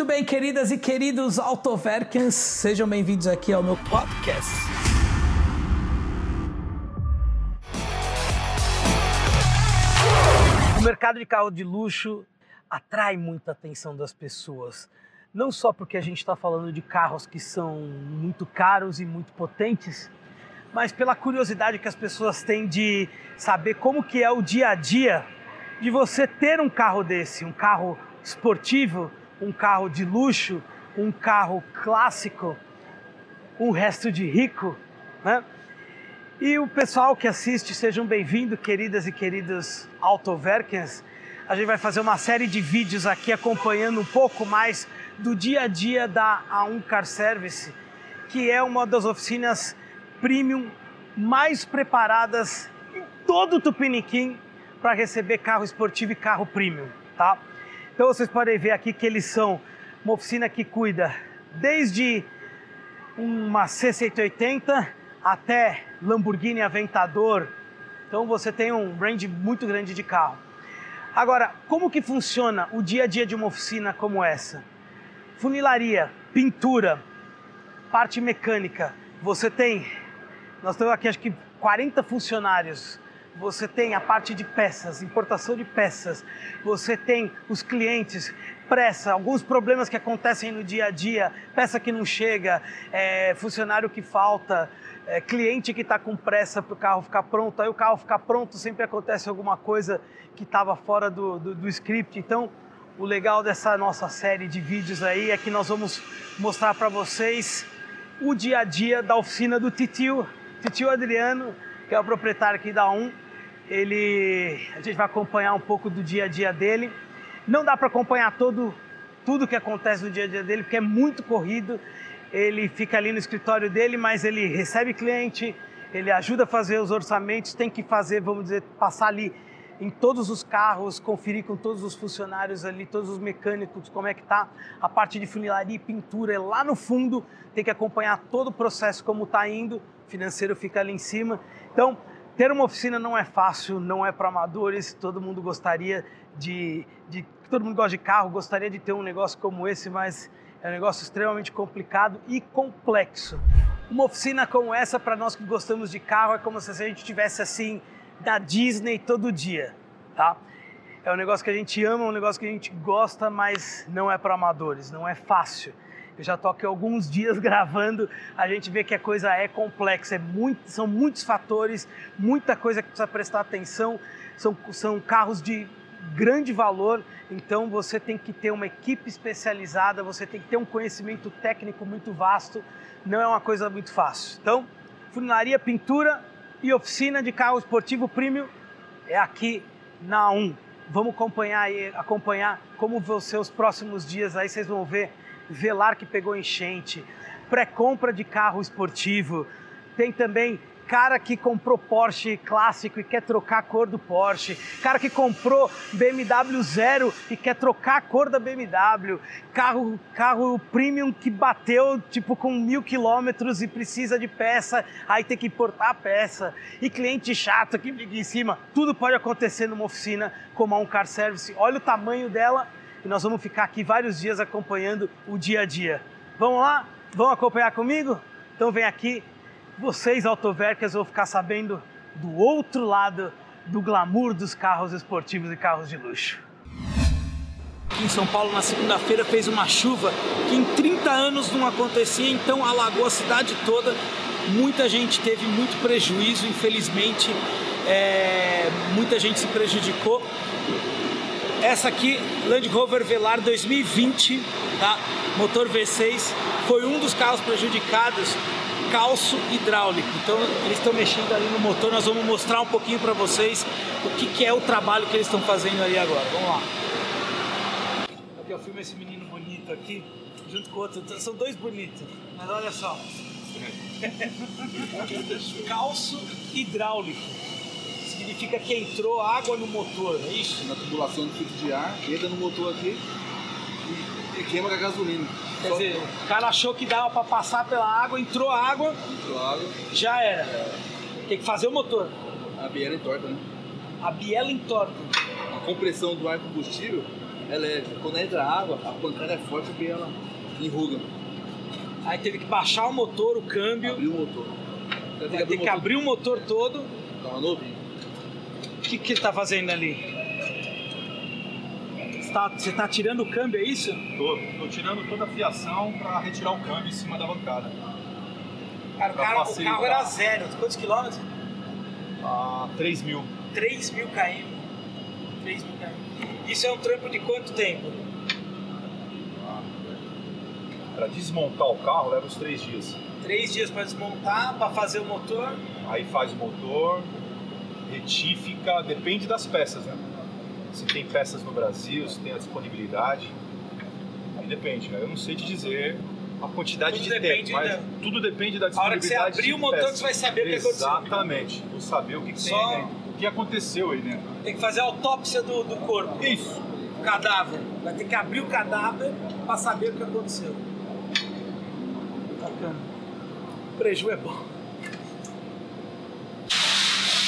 Muito bem, queridas e queridos Autoverkens, sejam bem-vindos aqui ao meu podcast. O mercado de carro de luxo atrai muita atenção das pessoas. Não só porque a gente está falando de carros que são muito caros e muito potentes, mas pela curiosidade que as pessoas têm de saber como que é o dia a dia de você ter um carro desse, um carro esportivo, um carro de luxo, um carro clássico, um resto de rico, né? E o pessoal que assiste, sejam bem-vindos, queridas e queridos Autoverkens. A gente vai fazer uma série de vídeos aqui acompanhando um pouco mais do dia a dia da A1 Car Service, que é uma das oficinas premium mais preparadas em todo o Tupiniquim para receber carro esportivo e carro premium, tá? Então vocês podem ver aqui que eles são uma oficina que cuida desde uma C180 até Lamborghini Aventador. Então você tem um range muito grande de carro. Agora, como que funciona o dia a dia de uma oficina como essa? Funilaria, pintura, parte mecânica. Você tem, nós temos aqui acho que 40 funcionários você tem a parte de peças, importação de peças, você tem os clientes, pressa, alguns problemas que acontecem no dia a dia, peça que não chega, é, funcionário que falta, é, cliente que está com pressa para o carro ficar pronto, aí o carro ficar pronto sempre acontece alguma coisa que estava fora do, do, do script. Então, o legal dessa nossa série de vídeos aí é que nós vamos mostrar para vocês o dia a dia da oficina do Titio, Titio Adriano, que é o proprietário aqui da Um ele a gente vai acompanhar um pouco do dia a dia dele. Não dá para acompanhar todo tudo que acontece no dia a dia dele, porque é muito corrido. Ele fica ali no escritório dele, mas ele recebe cliente, ele ajuda a fazer os orçamentos, tem que fazer, vamos dizer, passar ali em todos os carros, conferir com todos os funcionários ali, todos os mecânicos, como é que tá a parte de funilaria e pintura é lá no fundo, tem que acompanhar todo o processo como está indo, o financeiro fica ali em cima. Então, ter uma oficina não é fácil, não é para amadores. Todo mundo gostaria de, de, todo mundo gosta de carro, gostaria de ter um negócio como esse, mas é um negócio extremamente complicado e complexo. Uma oficina como essa para nós que gostamos de carro é como se a gente tivesse assim da Disney todo dia, tá? É um negócio que a gente ama, um negócio que a gente gosta, mas não é para amadores, não é fácil. Eu já aqui alguns dias gravando, a gente vê que a coisa é complexa, é muito, são muitos fatores, muita coisa que precisa prestar atenção, são, são carros de grande valor, então você tem que ter uma equipe especializada, você tem que ter um conhecimento técnico muito vasto, não é uma coisa muito fácil. Então, funilaria, pintura e oficina de carro esportivo premium é aqui na 1. Vamos acompanhar aí, acompanhar como vão ser os próximos dias aí, vocês vão ver velar que pegou enchente, pré-compra de carro esportivo, tem também cara que comprou Porsche clássico e quer trocar a cor do Porsche, cara que comprou BMW zero e quer trocar a cor da BMW, carro, carro premium que bateu tipo com mil quilômetros e precisa de peça, aí tem que importar a peça, e cliente chato que fica em cima, tudo pode acontecer numa oficina como a um car service. Olha o tamanho dela e nós vamos ficar aqui vários dias acompanhando o dia a dia. Vamos lá? Vão acompanhar comigo? Então vem aqui, vocês autovercas vão ficar sabendo do outro lado do glamour dos carros esportivos e carros de luxo. Em São Paulo, na segunda-feira, fez uma chuva que em 30 anos não acontecia, então alagou a cidade toda. Muita gente teve muito prejuízo, infelizmente, é, muita gente se prejudicou. Essa aqui, Land Rover Velar 2020, tá? motor V6, foi um dos carros prejudicados, calço hidráulico. Então eles estão mexendo ali no motor, nós vamos mostrar um pouquinho para vocês o que, que, é o trabalho que eles estão fazendo aí agora. Vamos lá. Aqui eu filmo esse menino bonito aqui, junto com outro, são dois bonitos, mas olha só. calço hidráulico significa que entrou água no motor, é isso? Na tubulação do filtro de ar, entra no motor aqui e, e queima com a gasolina. Quer Só dizer, o cara achou que dava para passar pela água, entrou água, entrou água, já era. É. Tem que fazer o motor. A biela entorta, né? A biela entorta. A compressão do ar combustível é leve. Quando entra água, a pancada é forte porque ela enruga. Aí teve que baixar o motor, o câmbio. Abriu o motor. Vai ter que abrir o motor todo. Tava novinho. O que, que ele tá fazendo ali? Você tá, você tá tirando o câmbio, é isso? Tô, tô tirando toda a fiação pra retirar o câmbio em cima da bancada. Cara, o, cara, o carro era zero. Quantos quilômetros? A 3 mil. 3 mil km. 3 mil km. Isso é um trampo de quanto tempo? Pra desmontar o carro leva uns 3 dias. Três dias para desmontar, para fazer o motor. Aí faz o motor, retífica, depende das peças, né? Se tem peças no Brasil, se tem a disponibilidade. Aí depende, né? Eu não sei te dizer a quantidade Tudo de depende tempo, mas da- tudo depende da A hora que você disponibilidade abrir o motor, você vai saber o que aconteceu. Exatamente. Vou saber o que, que Só- tem dentro. O que aconteceu aí dentro. Tem que fazer a autópsia do, do corpo, Isso. do cadáver. Vai ter que abrir o cadáver para saber o que aconteceu. Bacana. O preju é bom.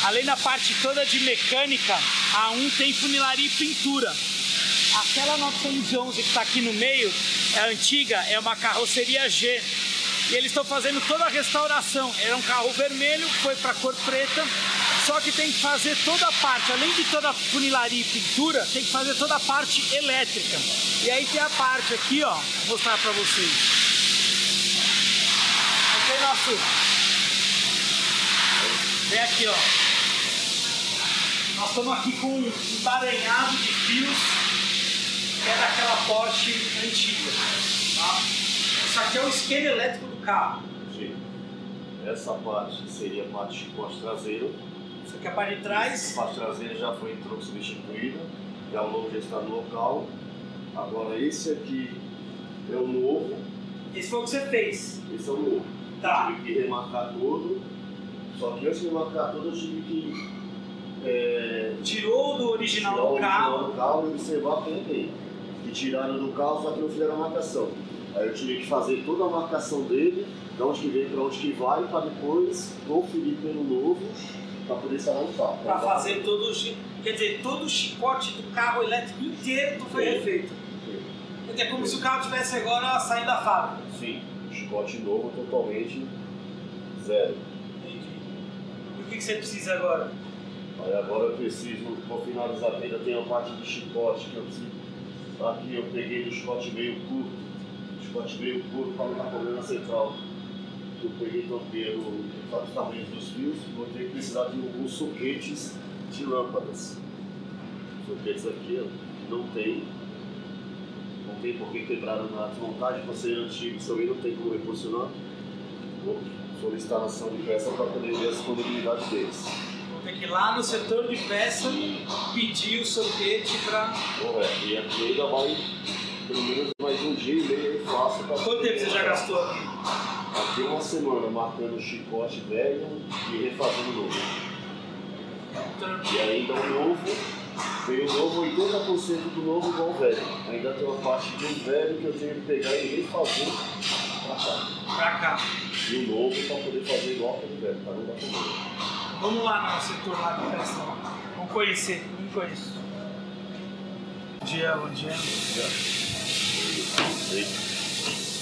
Além da parte toda de mecânica, a 1 tem funilaria e pintura. Aquela 911 que está aqui no meio, é antiga, é uma carroceria G. E eles estão fazendo toda a restauração. Era um carro vermelho, foi para cor preta, só que tem que fazer toda a parte, além de toda a funilaria e pintura, tem que fazer toda a parte elétrica. E aí tem a parte aqui, ó, vou mostrar para vocês. Aqui é nosso. Vem aqui, ó. Nós estamos aqui com um emaranhado de fios que é daquela Porsche antiga. Tá? Isso aqui é o esquema elétrico do carro. Sim. Essa parte seria a parte de chicote traseiro. Isso aqui é a parte de A trás. parte traseira já foi entrou substituída, já o novo já está no local. Agora esse aqui é o novo, Esse foi o que você fez. esse é o novo. Tá. Eu tive que remarcar todo, só que antes de remarcar todo eu tive que é, Tirou do original tirar o do carro. do carro e observar quem tem. E tiraram do carro, só que não fizeram a marcação. Aí eu tive que fazer toda a marcação dele, de onde que vem para onde que vai, para depois conferir pelo novo, para poder instalar no carro. Pra fazer todo o. Quer dizer, todo o chicote do carro elétrico inteiro tu foi Sim. refeito. Dizer, É como se o carro tivesse agora saindo da fábrica. Sim, chicote novo totalmente zero. Entendi. E o que, que você precisa agora? Aí agora eu preciso, para finalizar, ainda tem a parte de chicote que eu preciso. Aqui eu peguei do chicote meio curto, o chicote meio curto para não dar problema central. Eu peguei também o- os dos fios, vou ter que precisar de alguns soquetes de lâmpadas. Soquetes aqui não tem. Não tem porque quebraram na desmontagem, por ser antigo, também não tem como reposicionar. Vou solicitar ação de peça para poder ver a disponibilidade deles. Ter que ir lá no setor de peça pedir o soquete pra. Correto. E aqui ainda vai pelo menos mais um dia e meio aí fácil para Quanto tempo você já gastou aqui? Aqui uma semana marcando o chicote velho e refazendo novo. E ainda o novo, veio o novo, 80% do novo igual o velho. Ainda tem uma parte do velho que eu tenho que pegar e refazer pra cá. Pra cá. E o novo para poder fazer igual aquele velho, para não dar problema. Vamos lá no setor lá de peça. Vamos conhecer, não conheço. Bom dia, bom dia. Aí,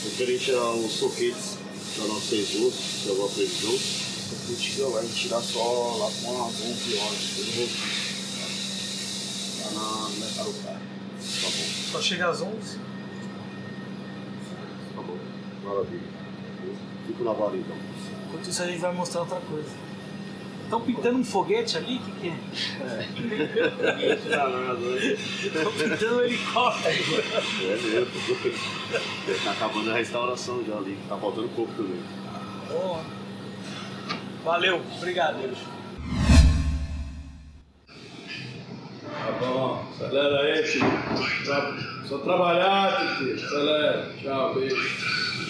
referente aos soquetes da nossa exausto, se tem alguma previsão, a gente chega lá tirar só lá com as 11 horas, eu não vou Lá na, na Carucar. Tá bom, Só chega às 11. tá bom. Maravilha. Fico na vara então. Enquanto isso a gente vai mostrar outra coisa. Estão pintando um foguete ali? O que, que é? Estão pintando um helicóptero. É mesmo. tá acabando a restauração já ali, tá faltando pouco também. Boa. Valeu, obrigado. Tá bom, acelera aí, filho. Tra... Só trabalhar, Titi. Acelera. Tchau, beijo.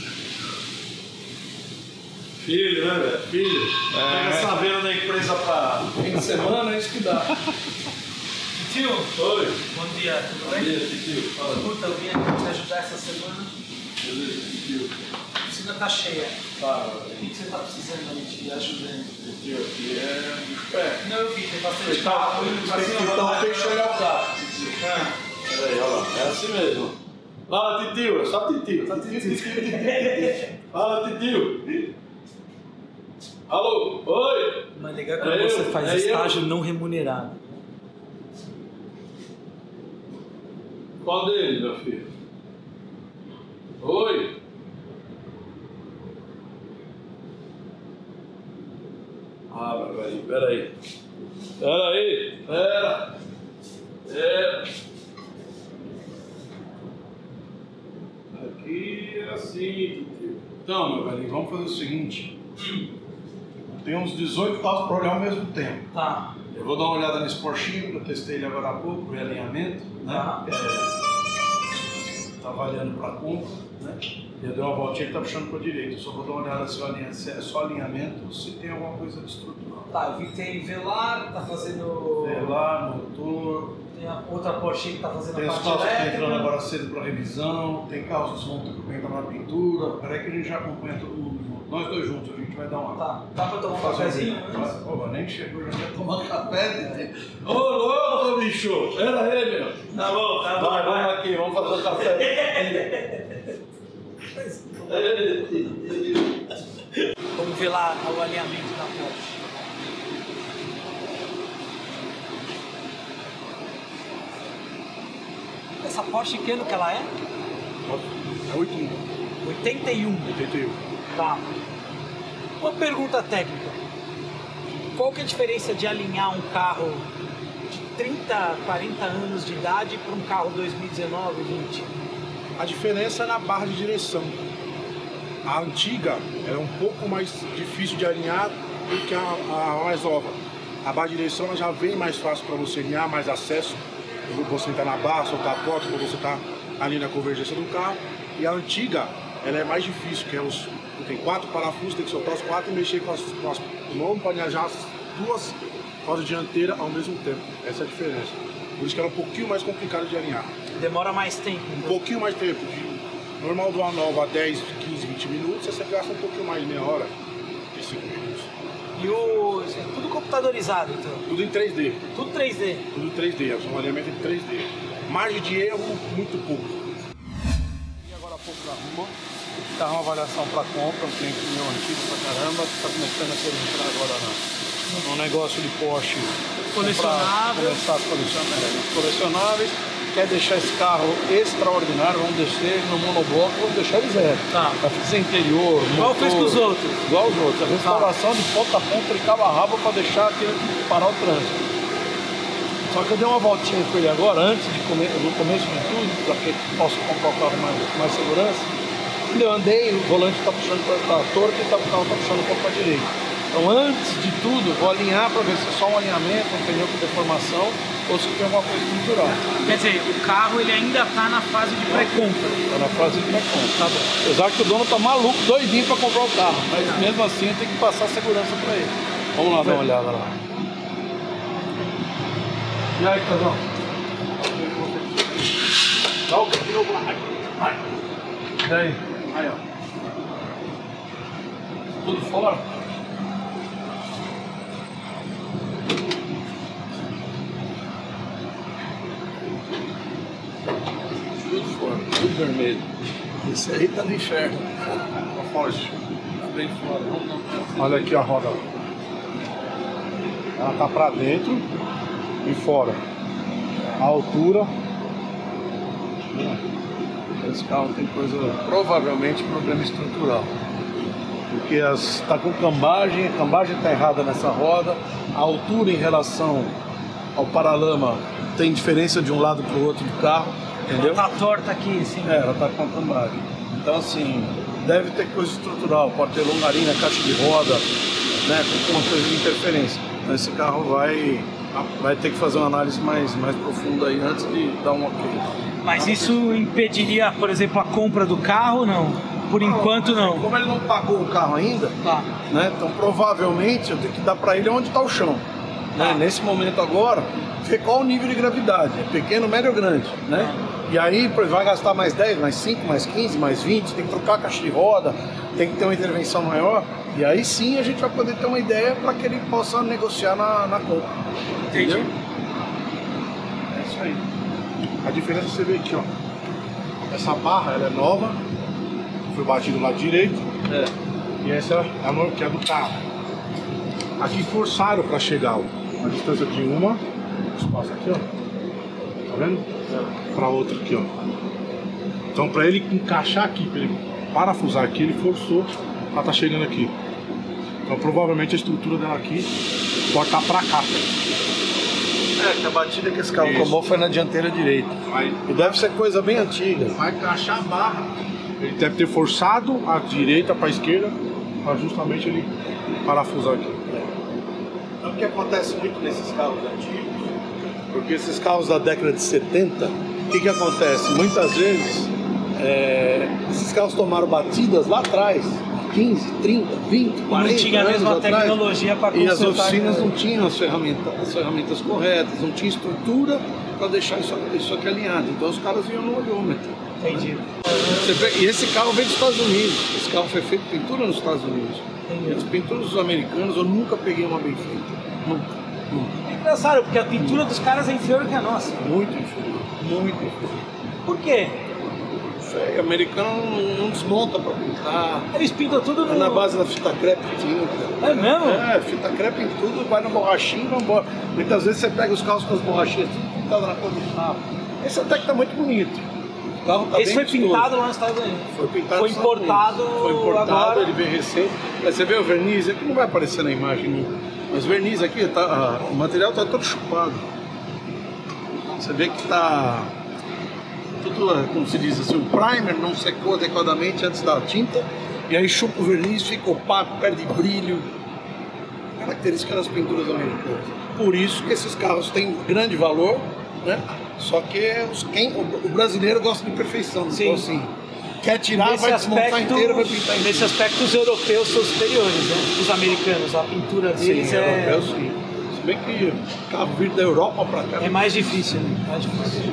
Filho, né, velho? Filho. Pega essa venda da empresa pra fim de semana, é isso que dá. Tio, Oi. bom dia, tudo Bom bem? dia, Titi. Fala. Puta, eu vim aqui te ajudar essa semana. Beleza, Titi. A piscina tá cheia. Fala. O que, que você tá precisando de ajuda? Titi, aqui é pé. Não, eu vi, tem bastante Tem que carro. fritar o peixe olhar o Titi. Ah, Peraí, olha lá. É assim mesmo. Fala, titio. É só titio. Só titio. Fala, titio. Alô? Oi? Mas legal é quando É você eu, faz é estágio não remunerado. Qual deles, meu filho? Oi? Ah, meu velho, peraí. Peraí, pera. Pera. Aqui é assim. Então, meu velho, vamos fazer o seguinte. Tem uns 18 carros para olhar ao mesmo tempo. Tá. Eu vou dar uma olhada nesse Porschinho, que eu testei ele agora há pouco, o alinhamento, né? Tá. É, tá valendo para compra, né? Eu dei uma voltinha, ele tá puxando para direita. Eu só vou dar uma olhada se, alinha- se é só alinhamento ou se tem alguma coisa de estrutural. Tá, eu vi que tem Velar, tá fazendo. Velar, motor, Tem a outra Porsche que tá fazendo tem a os parte carros que estão elétrica. entrando agora cedo para revisão, tem carros que vão ter que na pintura. Peraí que a gente já acompanha todo mundo. Nós dois juntos, a gente vai dar uma. Tá, dá pra tomar um cafezinho? mas nem chegou, já quer tomar café. Ô, louco, bicho! Pera aí, meu. Tá bom, tá Vai, vamos aqui, vamos fazer o café. Vamos ver lá o alinhamento da Porsche. Essa Porsche, que ano que ela é? É 81. 81. 81. Tá. Uma pergunta técnica. Qual que é a diferença de alinhar um carro de 30, 40 anos de idade para um carro 2019, 20? A diferença é na barra de direção. A antiga era um pouco mais difícil de alinhar do que a, a mais nova. A barra de direção já vem mais fácil para você alinhar, mais acesso. Você entrar na barra, soltar a porta, você está ali na convergência do carro. E a antiga, ela é mais difícil, que é os, tem quatro parafusos, tem que soltar os quatro e mexer com as, com as nome para as duas rodas dianteiras ao mesmo tempo. Essa é a diferença. Por isso que era um pouquinho mais complicado de alinhar. Demora mais tempo. Um então. pouquinho mais tempo. De normal do nova a 10, 15, 20 minutos, você gasta um pouquinho mais, meia hora, 5 minutos. E o. é Tudo computadorizado, então. Tudo em 3D, Tudo 3D. tudo 3D, é um alinhamento em 3D. Margem de erro, muito pouco. Pouco rua, tá uma avaliação para compra, um cliente meu antigo pra caramba, que tá começando a querer entrar agora na, no negócio de Porsche. Colecionável. Comprar, Começar as colecionáveis, os colecionáveis. Quer deixar esse carro extraordinário, vamos descer no monobloco, vamos deixar ele zero. Tá. Vai fazer interior, Igual fez com os outros. Igual os outros. A restauração de ponta a ponta, de cabo a rabo para deixar aquele parar o trânsito. Só que eu dei uma voltinha com ele agora, antes de come... no começo de tudo, para que possa comprar o carro mais, com mais segurança. Eu andei, o volante está puxando para a torta e tá, o carro está puxando um pouco para a direita. Então, antes de tudo, vou alinhar para ver se é só um alinhamento, um pneu com deformação ou se tem alguma coisa estrutural. Quer dizer, o carro ele ainda tá na fase de pré-compra. Está na fase de pré-compra. Tá bom. Apesar que o dono tá maluco, doidinho para comprar o carro, mas mesmo assim tem que passar segurança para ele. Vamos lá dar uma olhada lá. E aí, Casão? Dá o de novo lá. Vai. E aí? Aí, ó. Tudo fora? Tudo fora, tudo vermelho. Esse aí tá no inferno. Foge. Tá bem fora. Olha aqui a roda. Ela tá pra dentro e fora. A altura. Esse carro tem coisa, provavelmente problema estrutural. Porque está com cambagem, a cambagem está errada nessa roda, a altura em relação ao paralama tem diferença de um lado para o outro do carro, entendeu? Tá torta aqui, assim. É, ela está com a cambagem. Então, assim, deve ter coisa estrutural, pode ter longarina, caixa de roda, né, com uma coisa de interferência. Então, esse carro vai, vai ter que fazer uma análise mais, mais profunda aí antes de dar um ok. Mas isso impediria, por exemplo, a compra do carro? Não. Por enquanto, não. Como ele não pagou o carro ainda, Tá. né, então provavelmente eu tenho que dar para ele onde está o chão. Né? Nesse momento agora, ver qual o nível de gravidade, é pequeno, médio ou grande, né? E aí vai gastar mais 10, mais 5, mais 15, mais 20, tem que trocar a caixa de roda, tem que ter uma intervenção maior, e aí sim a gente vai poder ter uma ideia para que ele possa negociar na, na compra. Entendi. Entendeu? É isso aí. A diferença você vê aqui, ó. Essa barra ela é nova, foi batido do lado direito. E essa é a no- que é do carro. Aqui forçaram para chegar, ó. Uma distância de uma, espaço aqui, ó. Tá vendo? Para outra aqui, ó. Então para ele encaixar aqui, para ele parafusar aqui, ele forçou para tá chegando aqui. Então provavelmente a estrutura dela aqui pode estar para cá. É, que a batida que esse carro Isso. tomou foi na dianteira direita. Vai, E deve ser coisa bem antiga. vai encaixar a barra. Ele deve ter forçado a direita para a esquerda para justamente ele parafusar aqui. É o que acontece muito nesses carros antigos, porque esses carros da década de 70, o que, que acontece? Muitas vezes é, esses carros tomaram batidas lá atrás, 15, 30, 20, 40 não tinha a mesma atrás, tecnologia para E as oficinas não tinham as ferramentas, as ferramentas corretas, não tinha estrutura para deixar isso, isso aqui alinhado. Então os caras iam no olhômetro. Entendi. Vê- e esse carro veio dos Estados Unidos. Esse carro foi feito pintura nos Estados Unidos. E as pinturas dos americanos eu nunca peguei uma bem feita. Nunca, nunca. É engraçado, porque a pintura dos caras é inferior que a nossa. Muito inferior. Muito inferior. Por quê? Feio, americano não, não desmonta pra pintar. Eles pintam tudo no... É na base da fita crepe tinta. É mesmo? É, fita crepe em tudo, vai na borrachinha e vai embora. Muitas vezes você pega os carros com as borrachinhas tudo pintadas na cor do carro. Esse até que tá muito bonito. O carro tá Esse bem foi pintado lá nos Estados Unidos. Foi pintado Foi importado. Foi importado, agora. ele veio recente. Mas você vê o verniz, aqui não vai aparecer na imagem, não. Mas o verniz aqui, tá, o material tá todo chupado. Você vê que tá tudo, ah, como se diz assim, o primer não secou adequadamente antes da tinta, e aí chupa o verniz, fica opaco, perde brilho. Característica das pinturas americanas. Por isso que esses carros têm grande valor, né? Só que os, quem, o, o brasileiro gosta de perfeição. Sim. Então assim, quer tirar, Nesse vai desmontar aspecto, inteiro, vai pintar inteiro. nesse aspecto, os europeus são superiores, né? Os americanos, a pintura Sim, deles é, europeu sim. Se bem que carro vir da Europa pra cá. é mais difícil, né? Mais difícil.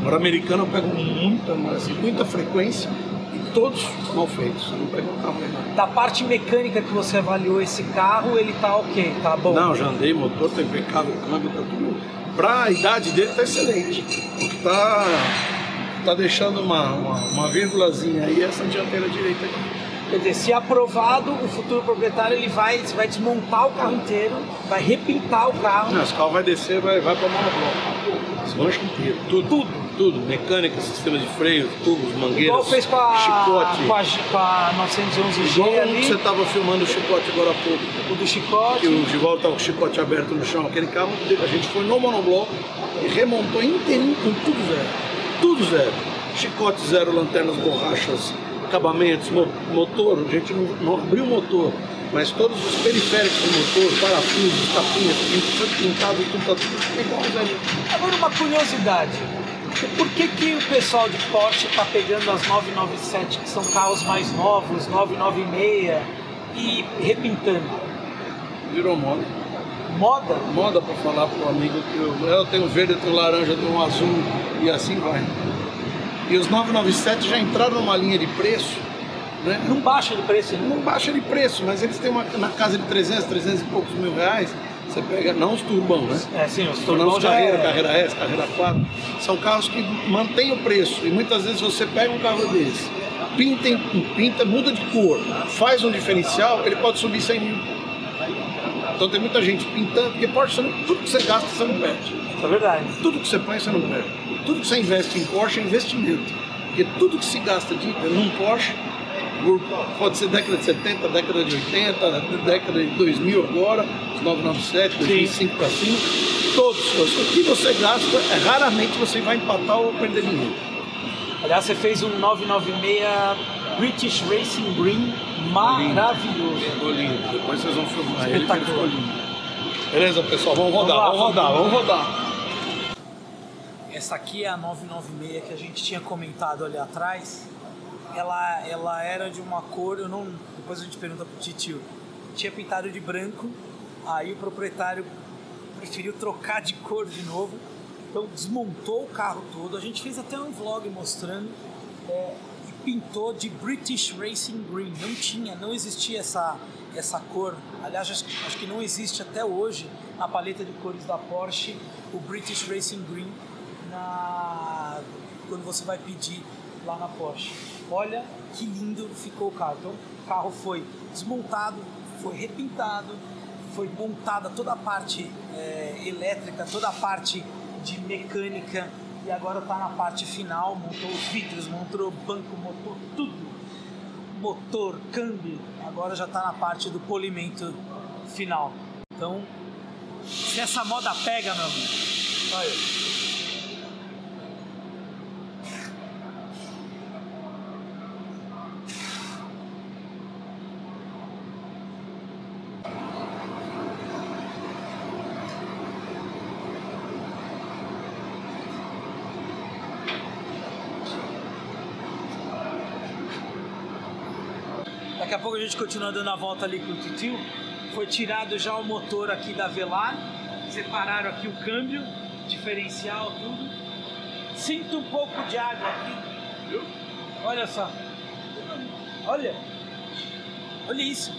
Agora, americano eu pego muita, mas, assim, muita frequência e todos mal feitos. Eu não pego um carro legal. Da parte mecânica que você avaliou esse carro, ele tá ok, tá bom? Não, já andei, motor tá impecável, câmbio tá tudo. Pra idade dele tá excelente. Tá, tá deixando uma, uma, uma vírgulazinha aí essa dianteira direita aqui. Quer dizer, se aprovado, o futuro proprietário ele vai, vai desmontar o carro inteiro, vai repintar o carro. Não, esse carro vai descer, vai, vai pra monobloco. Desmancha inteiro. Tudo, tudo. Tudo. Mecânica, sistema de freio, tubos, mangueiras, Igual fez com a, chicote. com a, com a 911G Igual um que ali, você tava filmando o chicote agora há pouco. o do chicote. que o Gival tá com o chicote aberto no chão. Aquele carro, a gente foi no monobloco e remontou inteirinho com tudo zero. Tudo zero. Chicote zero, lanternas, borrachas, acabamentos, mo- motor. A gente não, não abriu o motor, mas todos os periféricos do motor, parafusos, tapinhas, tudo pintado e tudo tá tudo igual. Agora uma curiosidade. Por que, que o pessoal de Porsche está pegando as 997, que são carros mais novos, 996, e repintando? Virou moda. Moda? Moda pra falar pro amigo que eu, eu tenho verde, eu tenho laranja, eu tenho azul e assim vai. E os 997 já entraram numa linha de preço, né? Não baixa de preço, né? Não baixa de preço, mas eles têm uma na casa de 300, 300 e poucos mil reais. Você pega, não os turbão, né? É, sim, os Não turbão os já carreira, é... carreira S, carreira 4. São carros que mantêm o preço. E muitas vezes você pega um carro desse, pinta, pinta, muda de cor, faz um diferencial, ele pode subir 100 mil. Então tem muita gente pintando, porque Porsche, tudo que você gasta, você não perde. É verdade. Tudo que você põe, você não perde. Tudo que você investe em Porsche é investimento. Porque tudo que se gasta de, num Porsche, por- pode ser década de 70, década de 80, década de 2000 agora, os 997, 2005 para cima, todos. O que você gasta, é, raramente você vai empatar ou perder dinheiro. Aliás, você fez um 996 British Racing Green maravilhoso. Ficou lindo. Depois vocês vão filmar ele, que ficou lindo. Beleza, pessoal? Vamos rodar, lá, vamos rodar, vamos. vamos rodar. Essa aqui é a 996 que a gente tinha comentado ali atrás. Ela, ela era de uma cor, eu não. Depois a gente pergunta pro Titio. Tinha pintado de branco, aí o proprietário preferiu trocar de cor de novo. Então desmontou o carro todo. A gente fez até um vlog mostrando é, pintou de British Racing Green. Não tinha, não existia essa, essa cor. Aliás, acho, que- acho que não existe até hoje na paleta de cores da Porsche o British Racing Green na, quando você vai pedir lá na Porsche. Olha que lindo ficou o carro. Então, o carro foi desmontado, foi repintado, foi montada toda a parte é, elétrica, toda a parte de mecânica e agora está na parte final, montou os vidros, montou o banco, montou tudo. Motor, câmbio, agora já está na parte do polimento final. Então, se essa moda pega, meu amigo, olha. A gente continua dando a volta ali com o titio. Foi tirado já o motor aqui da Velar, separaram aqui o câmbio, diferencial, tudo. Sinto um pouco de água aqui, viu? Olha só. Olha. Olha isso.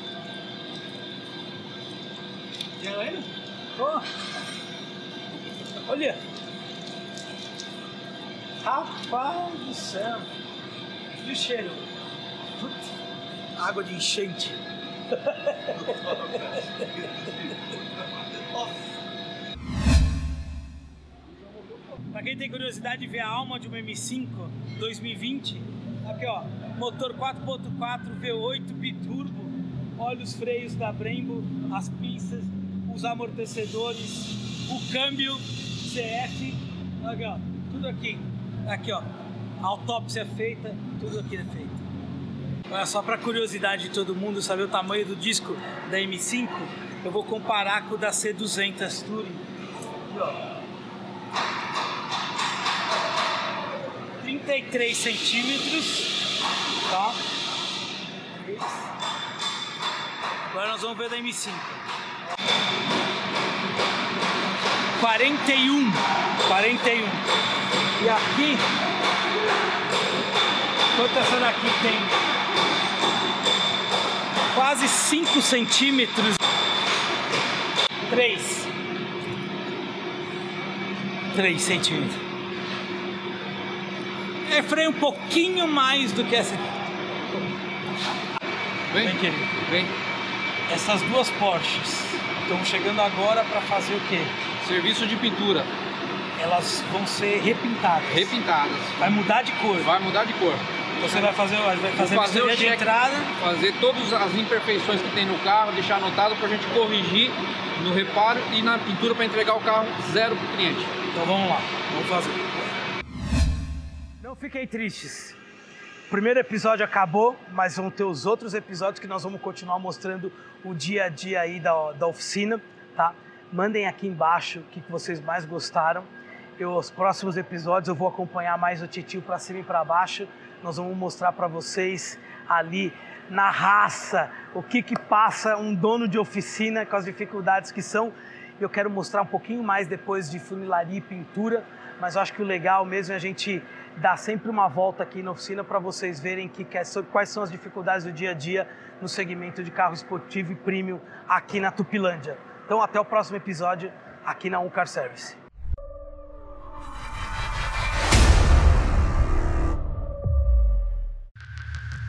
Já vendo? Oh. Olha. Rapaz do céu. E o cheiro? Putz água de enchente. Para quem tem curiosidade de ver a alma de uma M5 2020, aqui ó, motor 4.4 V8 biturbo, olha os freios da Brembo, as pinças, os amortecedores, o câmbio CF, aqui ó, tudo aqui, aqui ó, autópsia feita, tudo aqui é feito. Só para curiosidade de todo mundo saber o tamanho do disco da M5, eu vou comparar com o da C200 Touring. Aqui, ó. 33 centímetros, tá? Agora nós vamos ver da M5. 41, 41. E aqui, quanto essa daqui tem? Quase 5 centímetros. 3. 3 centímetros. É freio um pouquinho mais do que essa. Vem, Vem querido. Vem. Essas duas Porsches estão chegando agora para fazer o quê? Serviço de pintura. Elas vão ser repintadas. Repintadas. Vai mudar de cor. Vai mudar de cor. Você vai fazer, vai fazer, fazer o de check, entrada. fazer todas as imperfeições que tem no carro, deixar anotado para a gente corrigir no reparo e na pintura para entregar o carro zero para o cliente. Então vamos lá, vamos fazer. Não fiquem tristes. O primeiro episódio acabou, mas vão ter os outros episódios que nós vamos continuar mostrando o dia a dia aí da, da oficina, tá? Mandem aqui embaixo o que vocês mais gostaram. Eu, os próximos episódios eu vou acompanhar mais o Titio para cima e para baixo. Nós vamos mostrar para vocês ali na raça o que que passa um dono de oficina com as dificuldades que são. Eu quero mostrar um pouquinho mais depois de funilaria e pintura, mas eu acho que o legal mesmo é a gente dar sempre uma volta aqui na oficina para vocês verem que, quais são as dificuldades do dia a dia no segmento de carro esportivo e premium aqui na Tupilândia. Então até o próximo episódio aqui na Uncar Service.